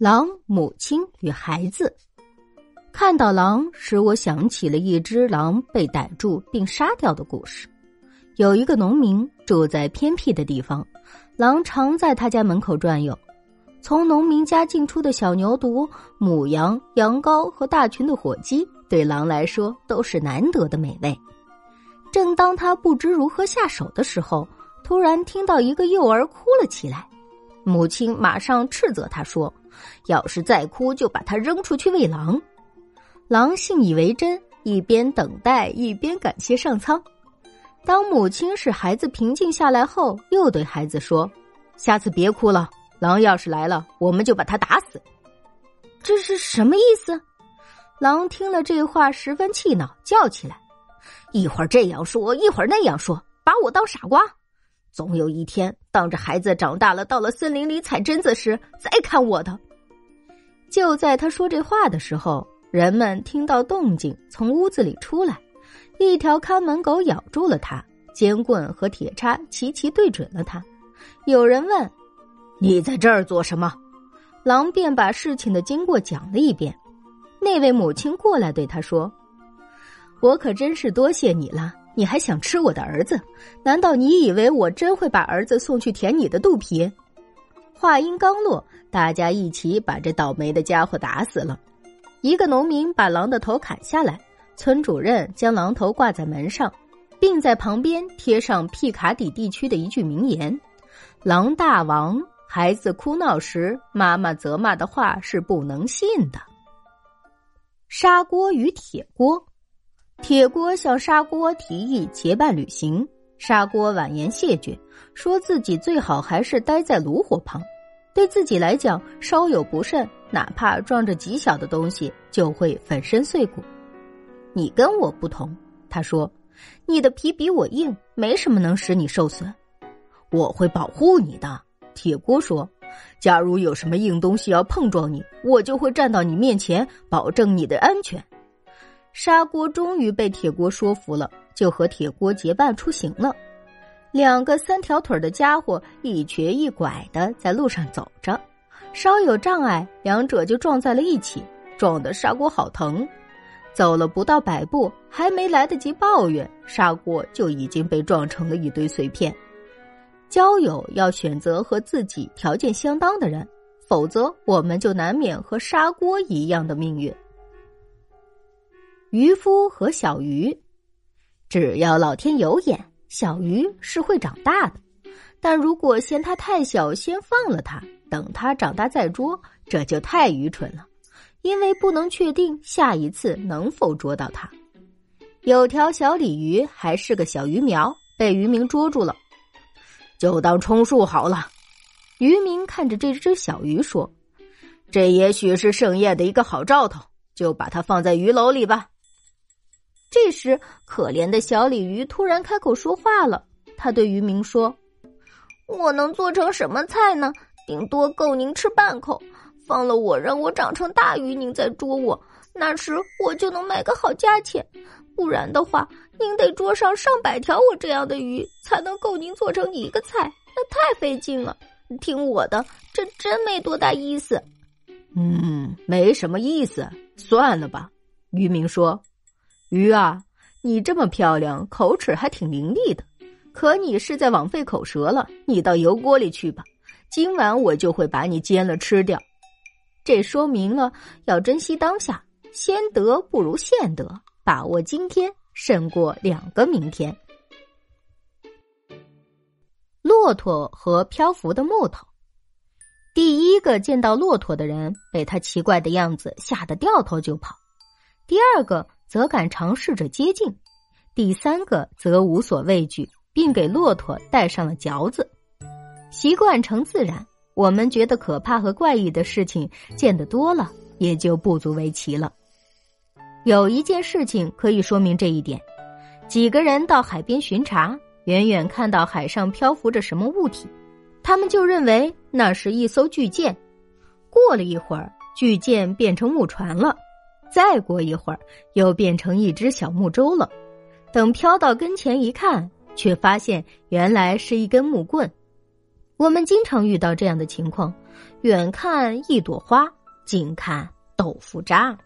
狼、母亲与孩子。看到狼，使我想起了一只狼被逮住并杀掉的故事。有一个农民住在偏僻的地方，狼常在他家门口转悠。从农民家进出的小牛犊、母羊、羊羔和大群的火鸡，对狼来说都是难得的美味。正当他不知如何下手的时候，突然听到一个幼儿哭了起来。母亲马上斥责他说：“要是再哭，就把他扔出去喂狼。”狼信以为真，一边等待，一边感谢上苍。当母亲使孩子平静下来后，又对孩子说：“下次别哭了，狼要是来了，我们就把他打死。”这是什么意思？狼听了这话，十分气恼，叫起来：“一会儿这样说，一会儿那样说，把我当傻瓜！”总有一天，当着孩子长大了，到了森林里采榛子时，再看我的。就在他说这话的时候，人们听到动静，从屋子里出来。一条看门狗咬住了他，尖棍和铁叉齐齐对准了他。有人问：“你在这儿做什么？”狼便把事情的经过讲了一遍。那位母亲过来对他说：“我可真是多谢你了。”你还想吃我的儿子？难道你以为我真会把儿子送去填你的肚皮？话音刚落，大家一起把这倒霉的家伙打死了。一个农民把狼的头砍下来，村主任将狼头挂在门上，并在旁边贴上皮卡底地区的一句名言：“狼大王，孩子哭闹时，妈妈责骂的话是不能信的。”砂锅与铁锅。铁锅向砂锅提议结伴旅行，砂锅婉言谢绝，说自己最好还是待在炉火旁。对自己来讲，稍有不慎，哪怕撞着极小的东西，就会粉身碎骨。你跟我不同，他说，你的皮比我硬，没什么能使你受损。我会保护你的，铁锅说。假如有什么硬东西要碰撞你，我就会站到你面前，保证你的安全。砂锅终于被铁锅说服了，就和铁锅结伴出行了。两个三条腿的家伙一瘸一拐的在路上走着，稍有障碍，两者就撞在了一起，撞得砂锅好疼。走了不到百步，还没来得及抱怨，砂锅就已经被撞成了一堆碎片。交友要选择和自己条件相当的人，否则我们就难免和砂锅一样的命运。渔夫和小鱼，只要老天有眼，小鱼是会长大的。但如果嫌它太小，先放了它，等它长大再捉，这就太愚蠢了，因为不能确定下一次能否捉到它。有条小鲤鱼还是个小鱼苗，被渔民捉住了，就当充数好了。渔民看着这只小鱼说：“这也许是盛宴的一个好兆头，就把它放在鱼篓里吧。”这时，可怜的小鲤鱼突然开口说话了。他对渔民说：“我能做成什么菜呢？顶多够您吃半口。放了我，让我长成大鱼，您再捉我，那时我就能卖个好价钱。不然的话，您得捉上上百条我这样的鱼，才能够您做成一个菜，那太费劲了。听我的，这真没多大意思。”“嗯，没什么意思，算了吧。”渔民说。鱼啊，你这么漂亮，口齿还挺伶俐的，可你是在枉费口舌了。你到油锅里去吧，今晚我就会把你煎了吃掉。这说明了要珍惜当下，先得不如现得，把握今天胜过两个明天。骆驼和漂浮的木头，第一个见到骆驼的人被他奇怪的样子吓得掉头就跑，第二个。则敢尝试着接近，第三个则无所畏惧，并给骆驼戴上了嚼子。习惯成自然，我们觉得可怕和怪异的事情见得多了，也就不足为奇了。有一件事情可以说明这一点：几个人到海边巡查，远远看到海上漂浮着什么物体，他们就认为那是一艘巨舰。过了一会儿，巨舰变成木船了。再过一会儿，又变成一只小木舟了。等飘到跟前一看，却发现原来是一根木棍。我们经常遇到这样的情况：远看一朵花，近看豆腐渣。